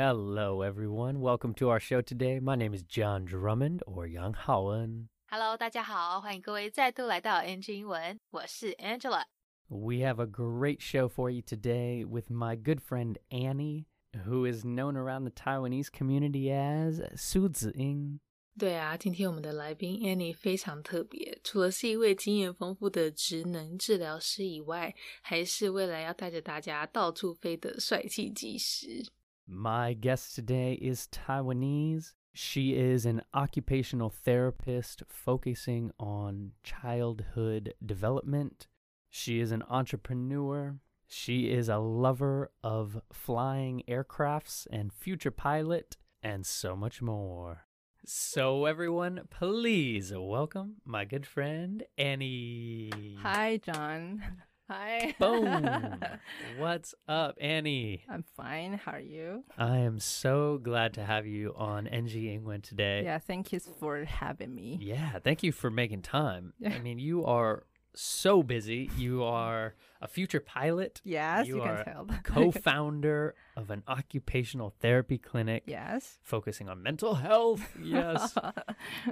Hello, everyone. Welcome to our show today. My name is John Drummond or Yang Haoen. Hello，大家好，欢迎各位再度来到 NG 英文，我是 Angela。We have a great show for you today with my good friend Annie, who is known around the Taiwanese community as Su Ziying. 对啊，今天我们的来宾 Annie 非常特别，除了是一位经验丰富的职能治疗师以外，还是未来要带着大家到处飞的帅气机师。My guest today is Taiwanese. She is an occupational therapist focusing on childhood development. She is an entrepreneur. She is a lover of flying aircrafts and future pilot, and so much more. So, everyone, please welcome my good friend Annie. Hi, John. Hi. Boom. What's up, Annie? I'm fine. How are you? I am so glad to have you on NG England today. Yeah, thank you for having me. Yeah, thank you for making time. I mean, you are so busy. You are a future pilot, Yes, You you, are can tell. co founder of an occupational therapy clinic yes. focusing on mental health. Yes.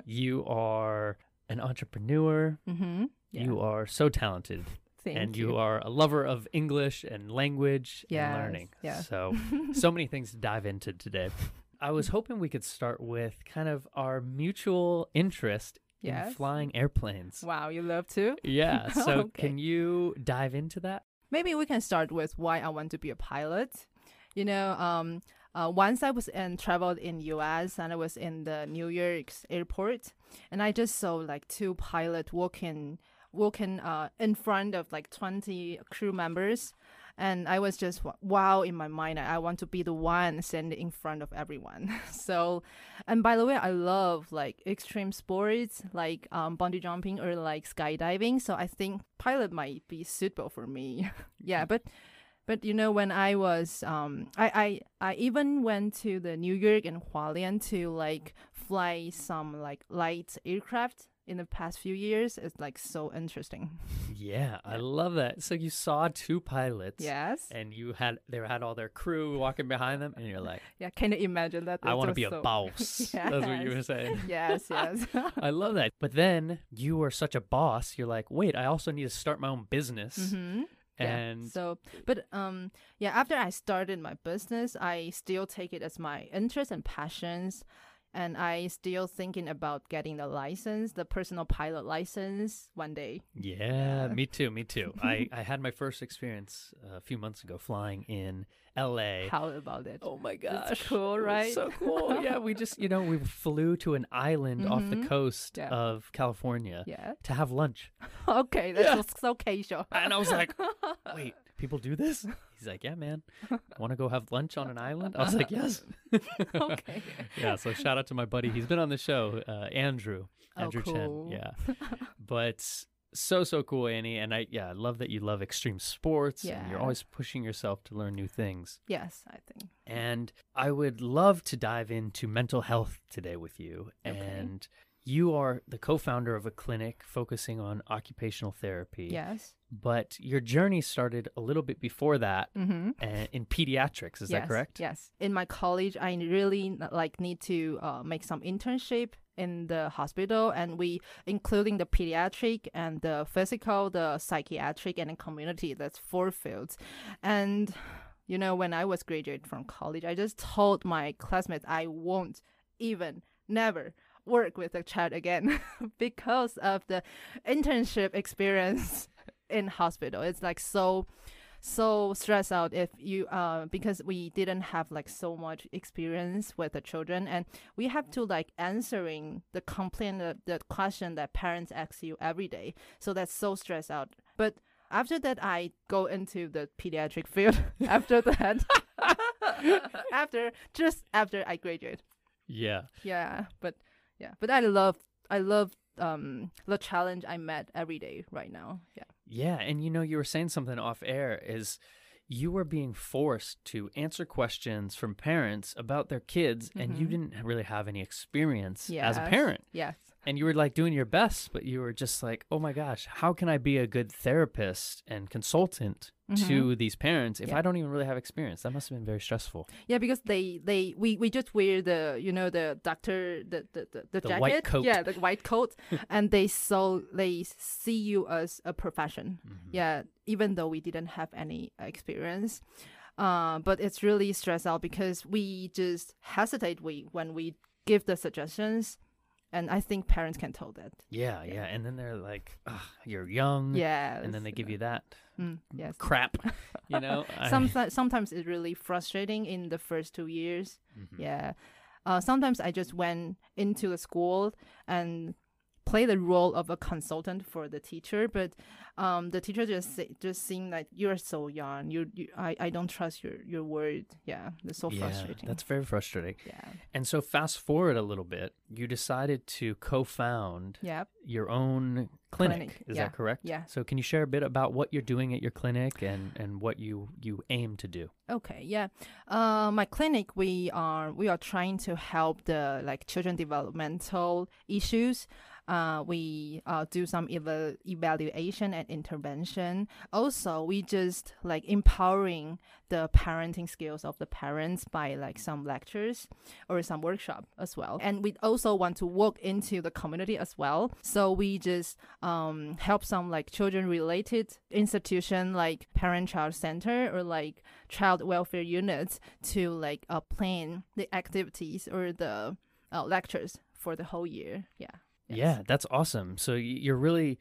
you are an entrepreneur. mm-hmm. Yeah. You are so talented. Thank and you. are a lover of English and language and Yes, learning. Yeah. So, so many things to dive into today. I was hoping we could start with kind of our mutual interest in flying airplanes. Wow, you love to? Yeah. So, Okay. can you dive into that? Maybe we can start with why I want to be a pilot. You know, um, uh, once I was in traveled in U.S. and I was in the New York's airport, and I just saw like two pilot walking, walking uh, in front of like twenty crew members, and I was just wow in my mind. I I want to be the one standing in front of everyone. so, and by the way, I love like extreme sports like um, bungee jumping or like skydiving. So I think pilot might be suitable for me. yeah, but but you know when I was um I I I even went to the New York and Hualien to like fly some like light aircraft in the past few years. It's like so interesting. Yeah, I love that. So you saw two pilots. Yes. And you had they had all their crew walking behind them, and you're like, Yeah. Can you imagine that? I want to be a so- boss. That's what you were saying. yes. Yes. I love that. But then you were such a boss. You're like, wait, I also need to start my own business. hmm Yeah. And so, but um, yeah. After I started my business, I still take it as my interest and passions, and I still thinking about getting the license, the personal pilot license, one day. yeah, me too, me too. I, I had my first experience uh, a few months ago flying in LA. How about it? Oh my It's gosh. cool, it was right? So cool. yeah, we just, you know, we flew to an island off the Mhm. coast Yeah. of California Yeah. to have lunch. Okay, that's Yeah. so- so casual. And I was like, wait, people do this? He's like, yeah, man. Want to go have lunch on an island? I was like, yes. Okay. yeah, so shout out to my buddy. He's been on the show, uh, Andrew. Oh, Andrew cool. Chen. Yeah. but so, so cool, Annie. And I, yeah, I love that you love extreme sports and you're always pushing yourself to learn new things. yes, I think. And I would love to dive into mental health today with you. Okay. And you are the co founder of a clinic focusing on occupational therapy. Yes. But your journey started a little bit before that Mm-hmm. uh, in pediatrics. Is yes, that correct? Yes. In my college, I really like need to uh, make some internship in the hospital, and we including the pediatric and the physical, the psychiatric, and the community. That's four fields, and you know when I was graduate from college, I just told my classmates I won't even never work with the child again because of the internship experience in hospital. It's like so so stressed out if you uh because we didn't have like so much experience with the children and we have to like answering the complaint the, the question that parents ask you every day so that's so stressed out but after that i go into the pediatric field after that after just after i graduate Yeah. yeah but yeah. But i love i love um the challenge i met every day right now. Yeah. Yeah, and you know, you were saying something off air is you were being forced to answer questions from parents about their kids, and you Mhm. didn't really have any experience yeah as a parent. yes and you were like doing your best, but you were just like, oh my gosh, how can I be a good therapist and consultant to these parents if Mm-hmm. Yeah. I don't even really have experience? That must have been very stressful. Yeah, because they they we, we just wear the you know the doctor the the the, the, The jacket white coat. yeah the white coat and they so they see you as a profession Mm-hmm. yeah even though we didn't have any experience uh but it's really stress out because we just hesitate we when we give the suggestions and I think parents can tell that Yeah, yeah. And then they're like, you're young. yeah Mm. And then they give you that mm, yes crap, you know? I- sometimes sometimes it's really frustrating in the first two years Mhm. Yeah. Uh, sometimes I just went into the school and play the role of a consultant for the teacher, but um, the teacher just just seemed like you're so young. You, you I, I don't trust your your word. Yeah, it's so yeah, frustrating. That's very frustrating. yeah. And so, fast forward a little bit, you decided to co found Yeah. your own clinic. Clinic, Is yeah, that correct? yeah. So, can you share a bit about what you're doing at your clinic and, and what you, you aim to do? Okay, yeah. Uh, my clinic, we are we are trying to help the like children developmental issues. Uh, we uh, do some eva- evaluation and intervention. Also, we just like empowering the parenting skills of the parents by like some lectures or some workshop as well. And we also want to walk into the community as well. So we just um, help some like children related institution like parent child center or like child welfare units to like uh, plan the activities or the uh, lectures for the whole year. Yeah. Yes. Yeah, that's awesome. So, you're really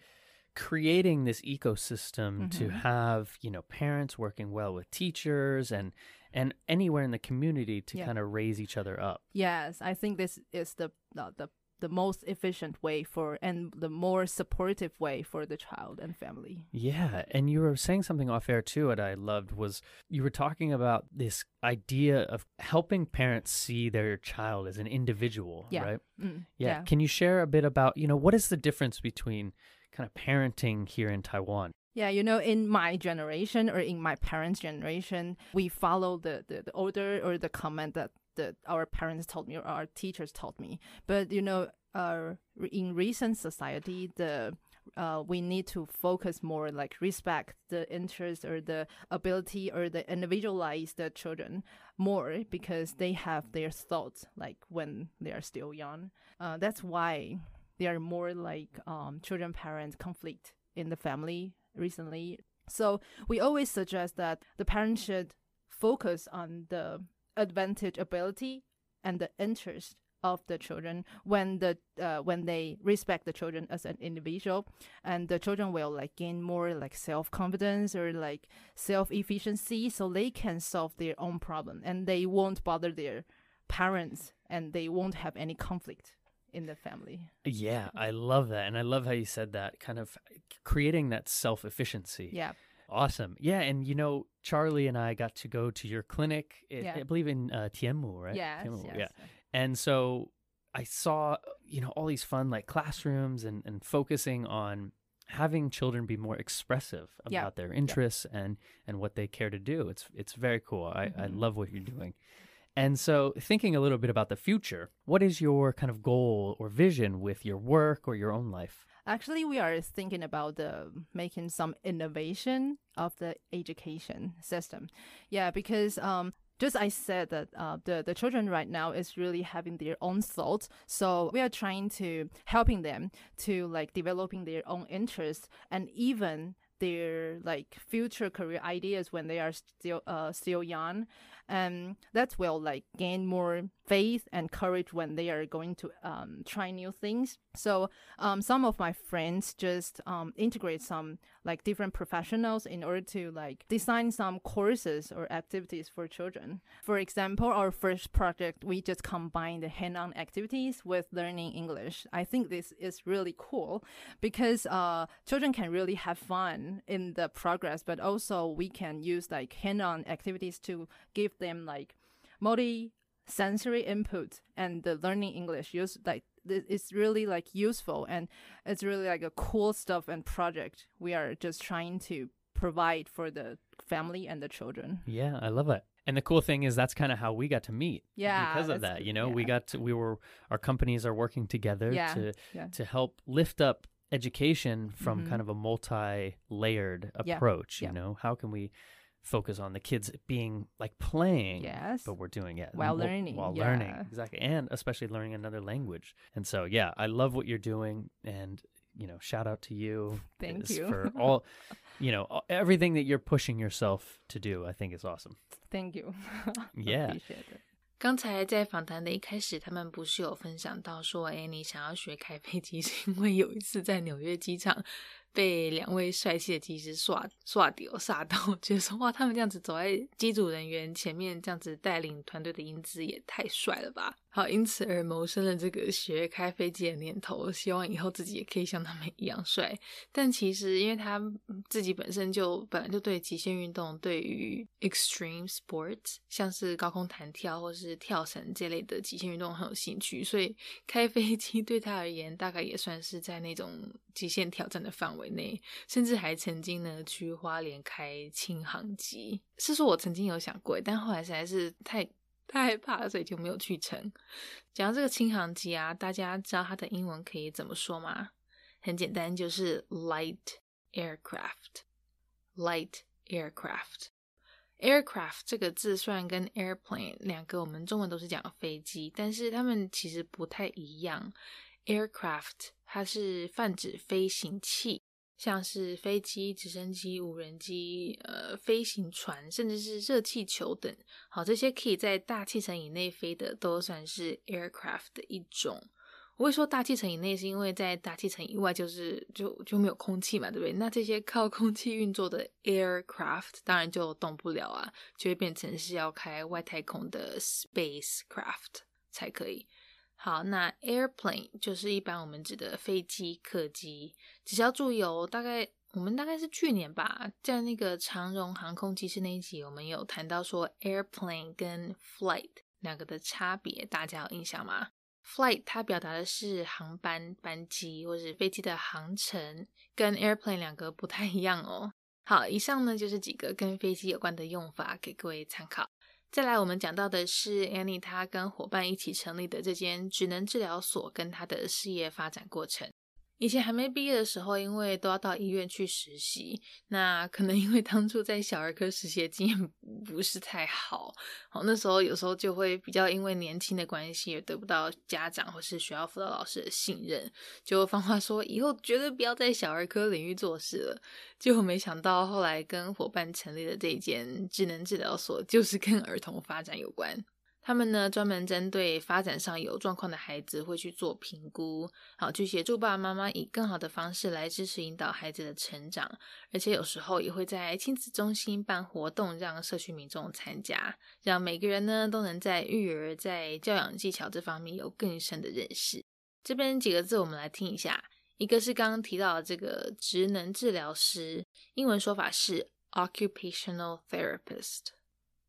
creating this ecosystem to Mhm. have, you know, parents working well with teachers and, and anywhere in the community to Yeah. kind of raise each other up. Yes, I think this is the the the, the most efficient way for and the more supportive way for the child and family. Yeah, and you were saying something off air too that I loved was you were talking about this idea of helping parents see their child as an individual, Yeah. right? Mm, Yeah. Can you share a bit about, you know, what is the difference between kind of parenting here in Taiwan? Yeah, you know, in my generation or in my parents' generation, we follow the, the, the order or the comment that the, our parents told me or our teachers told me. But, you know, uh, in recent society, the uh, we need to focus more like respect the interest or the ability or the individualize the children more because they have their thoughts like when they are still young. Uh, that's why there are more like um, children parent conflict in the family recently. So we always suggest that the parents should focus on the advantage ability and the interest of the children when the uh, when they respect the children as an individual and the children will like gain more like self confidence or like self efficiency so they can solve their own problem and they won't bother their parents and they won't have any conflict in the family Yeah, I love that. And I love how you said that, kind of creating that self efficiency. yeah Awesome. Yeah. And, you know, Charlie and I got to go to your clinic, I, Yeah. I believe in uh, Tianmu, right? yes, Tianmu, yes. Yeah. And so I saw, you know, all these fun like classrooms and, and focusing on having children be more expressive about Yeah. their interests and, and what they care to do. It's, it's very cool. I, I Mhm. love what you're doing. And so, thinking a little bit about the future, what is your kind of goal or vision with your work or your own life? Actually, we are thinking about the making some innovation of the education system. Yeah, because um, just I said that uh, the the children right now is really having their own thoughts. So we are trying to helping them to like developing their own interests and even their like future career ideas when they are still uh still young and that will like gain more faith and courage when they are going to um, try new things. So um, some of my friends just um, integrate some like different professionals in order to like design some courses or activities for children. For example our first project we just combine the hand-on activities with learning english. I think this is really cool because uh, children can really have fun in the progress but also we can use like hand-on activities to give them like multi sensory input and the learning english use like it's really like useful and it's really like a cool stuff and project we are just trying to provide for the family and the children Yeah, I love it. And the cool thing is that's kind of how we got to meet. Yeah, Because of that, you know, we got to, we were, our companies are working together Yeah, to, yeah. to help lift up education from Mhm. kind of a multi-layered Yeah, approach, yeah. you know, how can we focus on the kids being like playing Yes. but we're doing it While wh- learning, while learning yeah. exactly and especially learning another language and so yeah i love what you're doing and you know shout out to you Thank is you. for all you know a- everything that you're pushing yourself to do i think is awesome Thank you. Yeah. Appreciate it. 刚才在访谈的一开始，他们不是有分享到说，哎，你想要学开飞机，是因为有一次在纽约机场 被两位帅气的机师刷刷丢煞到，觉得说哇，他们这样子走在机组人员前面，这样子带领团队的英姿也太帅了吧！好，因此而萌生了这个学开飞机的念头，希望以后自己也可以像他们一样帅。但其实，因为他自己本身就本来就对极限运动，对于 extreme sports，像是高空弹跳或是跳绳这类的极限运动很有兴趣，所以开飞机 对他而言，大概也算是在那种极限挑战的范围内，甚至还曾经呢去花莲开轻航机。是说我曾经有想过，但后来实在是太。太害怕，所以就没有去成。讲到这个轻航机啊，大家知道它的英文可以怎么说吗？很简单，就是 light aircraft。light aircraft。aircraft 这个字虽然跟 airplane 两个我们中文都是讲飞机，但是它们其实不太一样。aircraft 它是泛指飞行器，像是飞机、直升机、无人机、呃飞行船，甚至是热气球等。好，这些可以在大气层以内飞的，都算是 aircraft 的一种。我会说大气层以内，是因为在大气层以外就是就就没有空气嘛，对不对？那这些靠空气运作的 aircraft 当然就动不了啊，就会变成是要开外太空的 spacecraft 才可以。好，那 airplane 就是一般我们指的飞机、客机，只是要注意哦，大概我们大概是去年吧，在那个长荣航空机师那一集，我们有谈到说 airplane 跟 flight 两个的差别，大家有印象吗？Flight 它表达的是航班、班机或是飞机的航程，跟 airplane 两个不太一样哦。好，以上呢就是几个跟飞机有关的用法，给各位参考。再来，我们讲到的是 Annie 她跟伙伴一起成立的这间职能治疗所，跟她的事业发展过程。以前还没毕业的时候，因为都要到医院去实习，那可能因为当初在小儿科实习的经验不是太好，好那时候有时候就会比较因为年轻的关系也得不到家长或是学校辅导老师的信任，就放话说以后绝对不要在小儿科领域做事了。结果没想到后来跟伙伴成立的这间智能治疗所，就是跟儿童发展有关。他们呢，专门针对发展上有状况的孩子，会去做评估，好去协助爸爸妈妈以更好的方式来支持引导孩子的成长，而且有时候也会在亲子中心办活动，让社区民众参加，让每个人呢都能在育儿、在教养技巧这方面有更深的认识。这边几个字我们来听一下，一个是刚刚提到的这个职能治疗师，英文说法是 occupational therapist。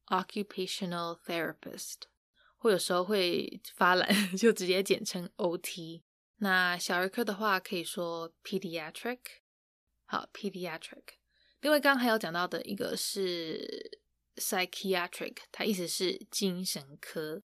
Occupational therapist，或有时候会发懒，就直接简称 OT。那小儿科的话，可以说 pediatric。好，pediatric。另外，刚刚还有讲到的一个是 psychiatric，它意思是精神科。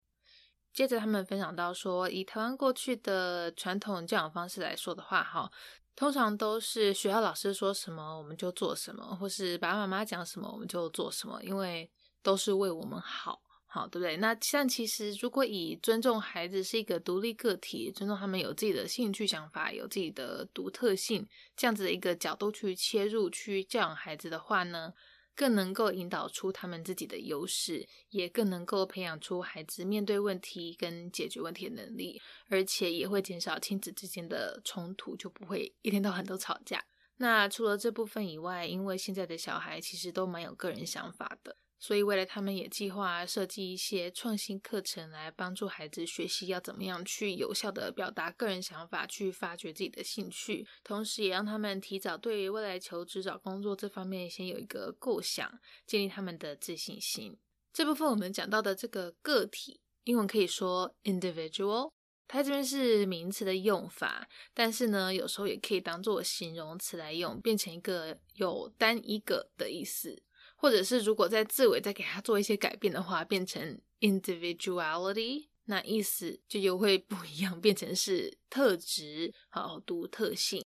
接着他们分享到说，以台湾过去的传统教养方式来说的话，哈，通常都是学校老师说什么我们就做什么，或是爸爸妈妈讲什么我们就做什么，因为都是为我们好，好，对不对？那但其实如果以尊重孩子是一个独立个体，尊重他们有自己的兴趣、想法，有自己的独特性，这样子的一个角度去切入去教养孩子的话呢，更能够引导出他们自己的优势，也更能够培养出孩子面对问题跟解决问题的能力，而且也会减少亲子之间的冲突，就不会一天到晚都吵架。那除了这部分以外，因为现在的小孩其实都蛮有个人想法的。所以，未来他们也计划设计一些创新课程，来帮助孩子学习要怎么样去有效的表达个人想法，去发掘自己的兴趣，同时也让他们提早对于未来求职找工作这方面先有一个构想，建立他们的自信心。这部分我们讲到的这个个体，英文可以说 individual，它这边是名词的用法，但是呢，有时候也可以当做形容词来用，变成一个有单一个的意思。或者是如果在字尾再给它做一些改变的话，变成 individuality，那意思就又会不一样，变成是特质、好独特性。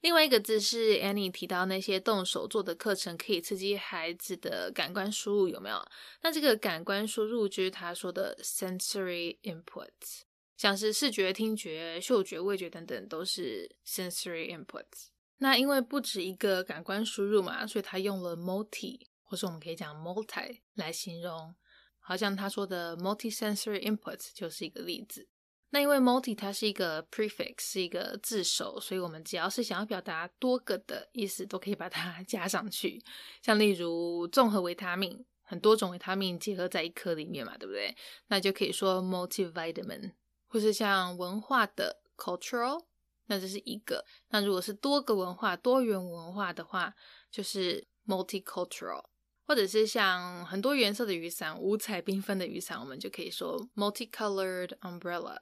另外一个字是 Annie 提到那些动手做的课程可以刺激孩子的感官输入，有没有？那这个感官输入就是他说的 sensory inputs，像是视觉、听觉、嗅觉、味觉等等都是 sensory inputs。那因为不止一个感官输入嘛，所以他用了 multi，或是我们可以讲 multi 来形容。好像他说的 multi-sensory inputs 就是一个例子。那因为 multi 它是一个 prefix，是一个字首，所以我们只要是想要表达多个的意思，都可以把它 加上去。像例如综合维他命，很多种维他命结合在一颗里面嘛，对不对？那就可以说 multivitamin。或是像文化的 cultural，那这是一个。那如果是多个文化、多元文化的话，就是 multicultural。或者是像很多颜色的雨伞、五彩缤纷的雨伞，我们就可以说 multicolored umbrella。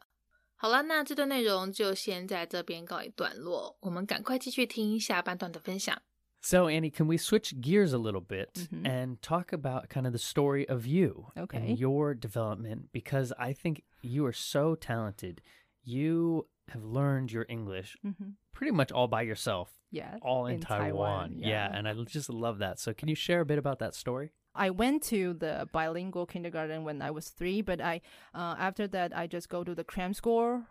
好了，那这段内容就先在这边告一段落，我们赶快继续听下半段的分享。So, Annie, can we switch gears a little bit Mhm. and talk about kind of the story of you Okay. and your development? Because I think you are so talented. You have learned your English hmm pretty much all by yourself, Yeah. all in, in Taiwan. Taiwan, yeah, yeah. and I just love that. So, can you share a bit about that story? I went to the bilingual kindergarten when I was three, but I uh, after that I just go to the cram school,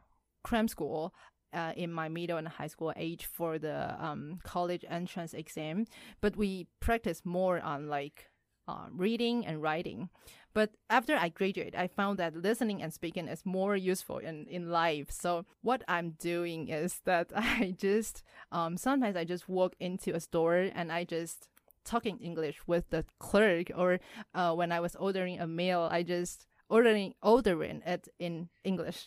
cram school. Uh, in my middle and high school age for the um, college entrance exam, but we practice more on like uh, reading and writing. But after I graduate, I found that listening and speaking is more useful in, in life. So what I'm doing is that I just um, sometimes I just walk into a store and I just talking English with the clerk, or uh, when I was ordering a meal, I just ordering ordering it in English.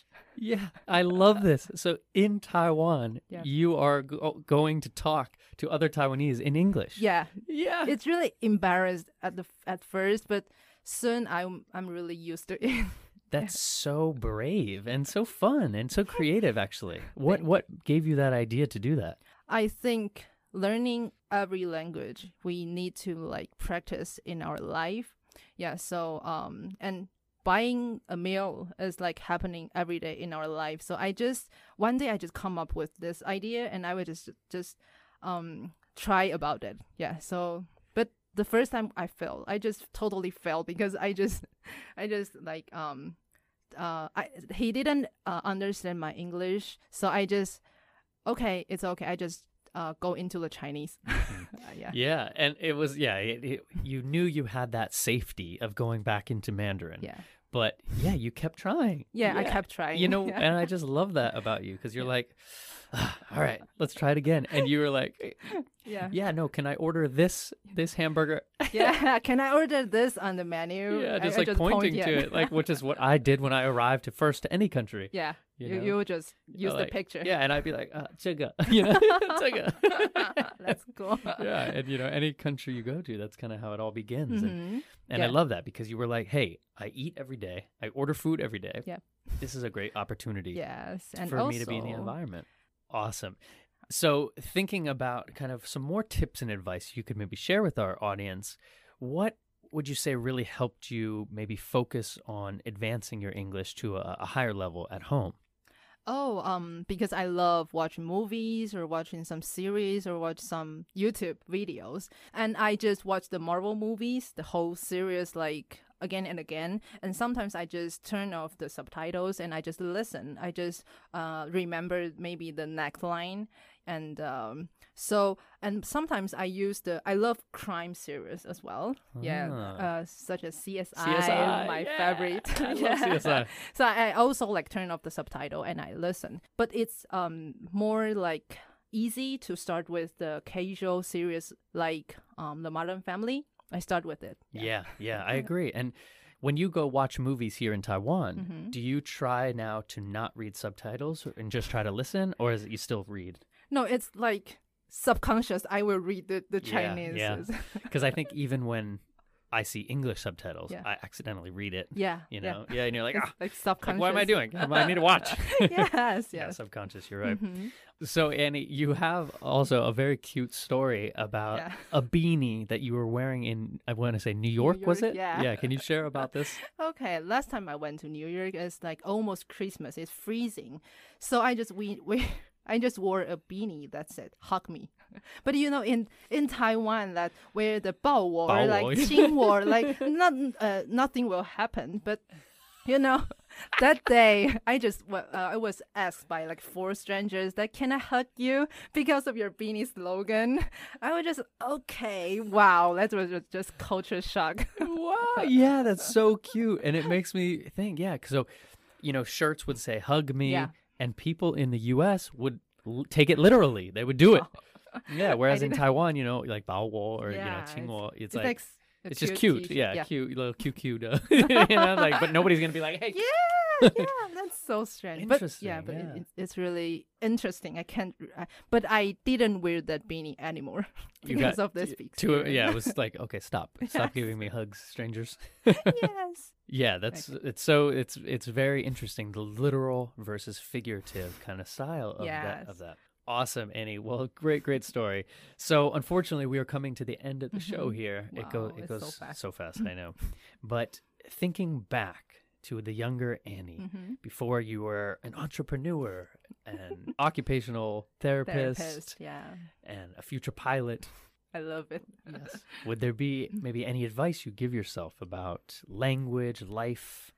Yeah, I love this. So, in Taiwan, Yeah. you are go- going to talk to other Taiwanese in English. Yeah, Yeah. it's really embarrassed at the at first, but soon I'm I'm really used to it. That's so brave and so fun and so creative actually. What what gave you that idea to do that? I think learning every language we need to like practice in our life. Yeah, so um and buying a meal is like happening every day in our life. So I just one day I just come up with this idea and I would just just um try about it. Yeah. So but the first time I failed, I just totally failed because I just I just like um uh I he didn't uh, understand my English. So I just okay, it's okay. I just uh, go into the Chinese. Uh, yeah. Yeah, and it was yeah, it, it, you knew you had that safety of going back into Mandarin. Yeah. But yeah, you kept trying. Yeah, I kept trying. You know, yeah. and I just love that about you because you're like, "Ah, all right, let's try it again. And you were like, yeah, yeah, no, can I order this this hamburger? yeah, can I order this on the menu? Yeah, just I, like I just pointing point, to yeah. it, like which is what I did when I arrived to first to any country. Yeah, you you, you just use the picture. Yeah, and I'd be like, uh, chiga." you know, chugga. that's cool. Yeah, and you know, any country you go to, that's kind of how it all begins. Mm-hmm. And, and yeah. I love that because you were like, hey, I eat every day, I order food every day. Yeah, this is a great opportunity. Yes, and for also, me to be in the environment. Awesome. So, thinking about kind of some more tips and advice you could maybe share with our audience, what would you say really helped you maybe focus on advancing your English to a, a higher level at home? Oh, um, because I love watching movies or watching some series or watch some YouTube videos. And I just watch the Marvel movies, the whole series, like again and again. And sometimes I just turn off the subtitles and I just listen. I just uh, remember maybe the next line. And um, so, and sometimes I use the, I love crime series as well. Yeah. Ah. Uh, such as CSI, CSI, my yeah. favorite. I love Yeah. CSI. So I also like turn off the subtitle and I listen. But it's um more like easy to start with the casual series like um The Modern Family. I start with it. Yeah, yeah, I agree. And when you go watch movies here in Taiwan, Mhm. do you try now to not read subtitles and just try to listen, or is it you still read? No, it's like subconscious. I will read the, the Yeah, Chinese. yeah. Because I think even when I see English subtitles, Yeah. I accidentally read it. Yeah. You know, yeah, yeah and you're like, ah, like like, what am I doing? I need to watch. yes. Yeah, Yes. subconscious. You're right. Mhm. So Annie, you have also a very cute story about Yeah. a beanie that you were wearing in I want to say New York, was York, it? yeah. Yeah. Can you share about this? Okay, last time I went to New York, it's like almost Christmas. It's freezing, so I just we we I just wore a beanie. That's it. Hug me. But you know, in in Taiwan, that where the bao war, bao like qing war, like not uh, nothing will happen. But you know, that day I just uh, I was asked by like four strangers that can I hug you because of your beanie slogan. I was just okay. Wow, that was just culture shock. wow. Yeah, that's so cute, and it makes me think. Yeah, so you know, shirts would say "hug me." Yeah and people in the U.S. would l- take it literally. They would do it. Yeah. Whereas in Taiwan, you know, like Bao Wo or Yeah, you know it's- Qingwo, it's, like. it's just cute, yeah, cute little cute cute, uh, you know, like but nobody's gonna be like, hey, Yeah. Yeah, that's so strange. But yeah, but yeah. It, it's really interesting. I can't, I, but I didn't wear that beanie anymore because got of this big. to it. Yeah, it was like, okay, stop. Stop Yes. giving me hugs, strangers. yes. Yeah, that's it's so it's it's very interesting the literal versus figurative kind of style of that of that. Awesome, Annie. Well, great, great story. So, unfortunately, we are coming to the end of the show Mhm. here. it Wow, goes it goes so fast. so fast, I know. But thinking back to the younger Annie hmm before you were an entrepreneur, an occupational therapist, Therapist. Yeah, and a future pilot, I love it. Yes. Would there be maybe any advice you give yourself about language, life,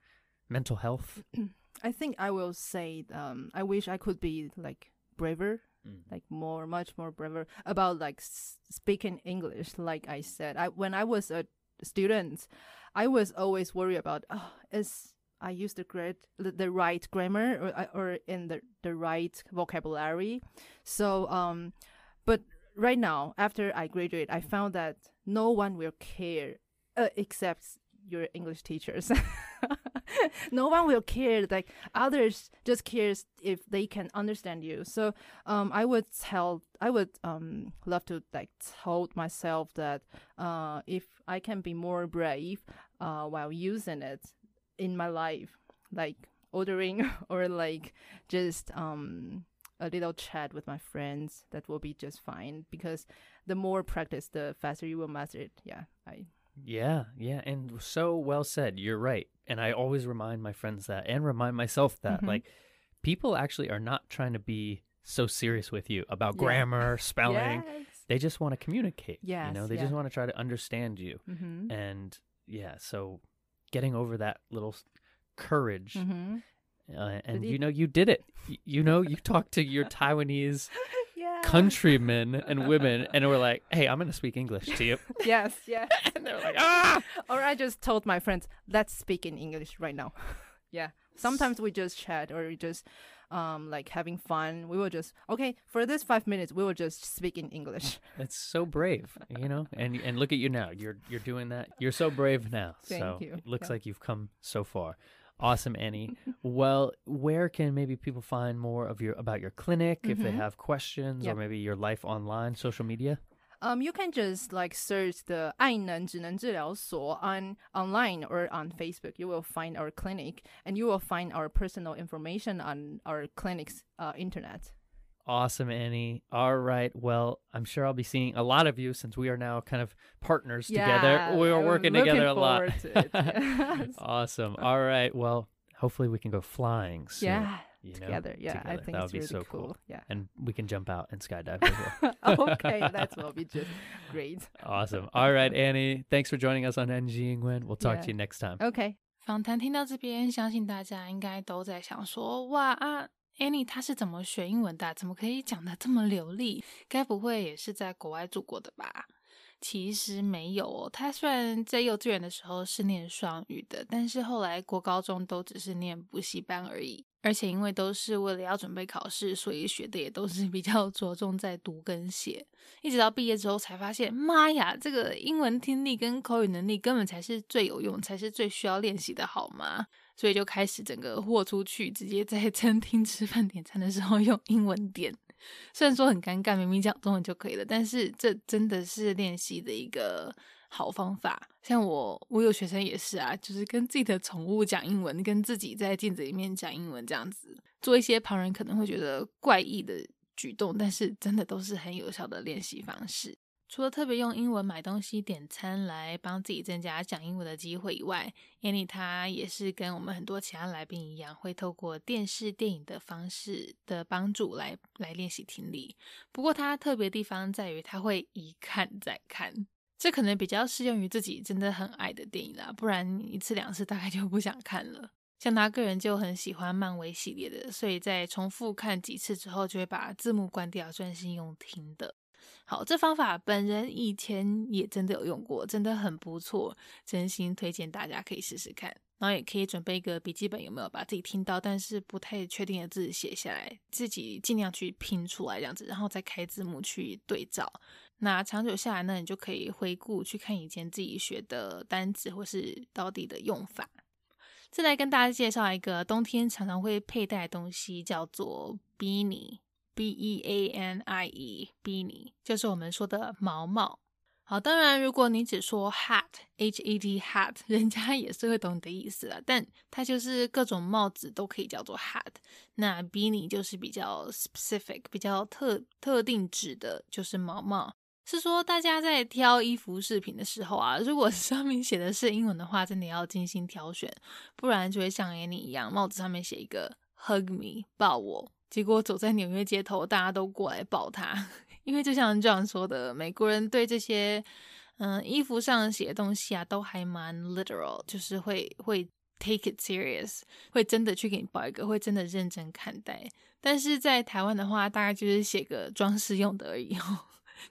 mental health? I think I will say, um, I wish I could be like braver Mm. like more much more braver about like s- speaking english like i said i when i was a student i was always worried about oh is i use the great the, the right grammar or or in the the right vocabulary. So um but right now after i graduate i found that no one will care uh, except your english teachers. No one will care like others just cares if they can understand you. So um i would tell i would um love to like told myself that uh if i can be more brave uh while using it in my life like ordering or like just um a little chat with my friends that will be just fine because the more practice the faster you will master it. Yeah i Yeah, yeah, and so well said. You're right. And I always remind my friends that and remind myself that Mhm. like people actually are not trying to be so serious with you about Yeah. grammar, spelling. yes They just want to communicate. Yeah, You know, they yeah. just want to try to understand you. mm-hmm. And yeah, so getting over that little courage Mm-hmm. uh, and you know you did it. You know, you talked to your Taiwanese countrymen and women and were like, "Hey, I'm going to speak English to you." yes yes and they're like, "Ah!" or I just told my friends, let's speak in English right now. yeah. Sometimes we just chat or we just um like having fun. We will just okay, for this five minutes we will just speak in English. That's so brave, you know. And and look at you now. You're you're doing that. You're so brave now. Thank so you. it looks Yeah. like you've come so far. Awesome, Annie. Mm-hmm. well, where can maybe people find more of your about your clinic mm-hmm. if they mm-hmm. have questions yep. or maybe your life online, social media? Um, you can just like search the 爱能职能治疗所 on online or on Facebook. You will find our clinic, and you will find our personal information on our clinic's uh, internet. Awesome, Annie. All right. Well, I'm sure I'll be seeing a lot of you since we are now kind of partners together. Yeah, We are I'm working looking together a lot. forward to it. Yes. awesome. All right. Well, hopefully we can go flying soon. Yeah, you know, together. Yeah, I together. think that it's would be really so cool. Yeah. And we can jump out and skydive as well. okay, that will be just great. Awesome. All right, Annie. Thanks for joining us on NG Ingwen. We'll talk Yeah. to you next time. Okay. 访谈听到这边，相信大家应该都在想说：哇啊 ，Annie 她是怎么学英文的？怎么可以讲的这么流利？该不会也是在国外住过的吧？其实没有哦，她虽然在幼稚园的时候是念双语的，但是后来国高中都只是念补习班而已。而且因为都是为了要准备考试，所以学的也都是比较着重在读跟写。一直到毕业之后才发现，妈呀，这个英文听力跟口语能力根本才是最有用，才是最需要练习的，好吗？所以就开始整个豁出去，直接在 餐厅吃饭点餐的时候用英文点。虽然说很尴尬，明明讲中文就可以了，但是这真的是练习的一个好方法。像我，我有学生也是啊，就是跟自己的宠物讲英文，跟自己在镜子里面讲英文这样子，做一些旁人可能会觉得怪异的举动，但是真的都是很有效的练习方式。除了特别用英文买东西、点餐来帮自己增加讲英文的机会以外，Annie 她也是跟我们很多其他来宾一样，会透过电视、电影的方式的帮助来来练习听力。不过她特别地方在于，她会一看再看，这可能比较适用于自己真的很爱的电影啦，不然一次两次大概就不想看了。像他个人就很喜欢漫威系列的，所以在重复看几次之后，就会把字幕关掉，专心用听的。好，这方法本人以前也真的有用过，真的很不错，真心推荐大家可以试试看。然后也可以准备一个笔记本，有没有把自己听到但是不太确定的字写下来，自己尽量去拼出来这样子，然后再开字幕去对照。那长久下来呢，你就可以回顾去看以前自己学的单词或是到底的用法。再来跟大家介绍一个冬天常常会佩戴的东西，叫做 beanie。B E A N I E，beanie 就是我们说的毛毛。好，当然如果你只说 hat，H A T hat，人家也是会懂你的意思了。但它就是各种帽子都可以叫做 hat。那 beanie 就是比较 specific，比较特特定指的就是毛毛。是说大家在挑衣服饰品的时候啊，如果上面写的是英文的话，真的要精心挑选，不然就会像 Annie 一样，帽子上面写一个 hug me，抱我。结果走在纽约街头，大家都过来抱他，因为就像这样说的，美国人对这些嗯衣服上写的东西啊，都还蛮 literal，就是会会 take it serious，会真的去给你抱一个，会真的认真看待。但是在台湾的话，大概就是写个装饰用的而已哦。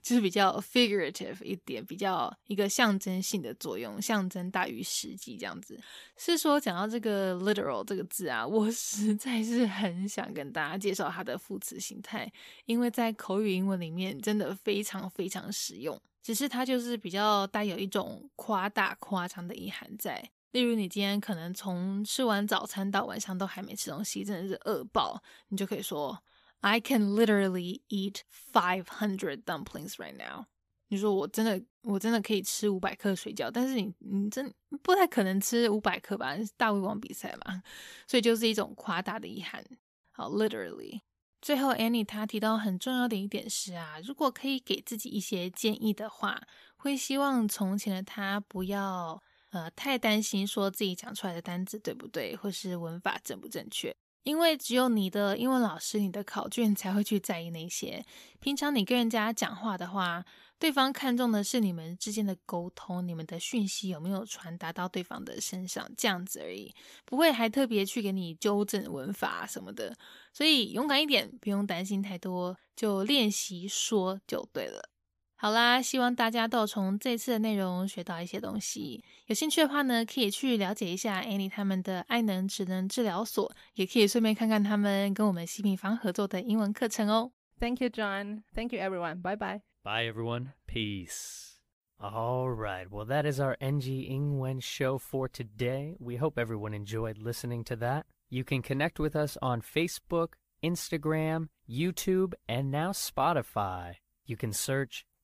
就是比较 figurative 一点，比较一个象征性的作用，象征大于实际这样子。是说讲到这个 literal 这个字啊，我 实在是很想跟大家介绍它的副词形态，因为在口语英文里面真的非常非常实用。只是它就是比较带有一种夸大、夸张的意涵在。例如，你今天可能从吃完早餐到晚上都还没吃东西，真的是饿爆，你就可以说。I can literally eat five hundred dumplings right now。你说我真的我真的可以吃五百克水饺，但是你你真不太可能吃五百克吧？大胃王比赛嘛，所以就是一种夸大的遗憾。好，literally。最后，Annie 她提到很重要的一点是啊，如果可以给自己一些建议的话，会希望从前的他不要呃太担心说自己讲出来的单字对不对，或是文法正不正确。因为只有你的英文老师、你的考卷才会去在意那些。平常你跟人家讲话的话，对方看重的是你们之间的沟通，你们的讯息有没有传达到对方的身上，这样子而已，不会还特别去给你纠正文法什么的。所以勇敢一点，不用担心太多，就练习说就对了。好啦，希望大家都从这次的内容学到一些东西。有兴趣的话呢，可以去了解一下 Annie 他们的爱能职能治疗所，也可以顺便看看他们跟我们西平方合作的英文课程哦。Thank you, John. Thank you, everyone. Bye bye. Bye, everyone. Peace. All right. Well, that is our NG Ingwen show for today. We hope everyone enjoyed listening to that. You can connect with us on Facebook, Instagram, YouTube, and now Spotify. You can search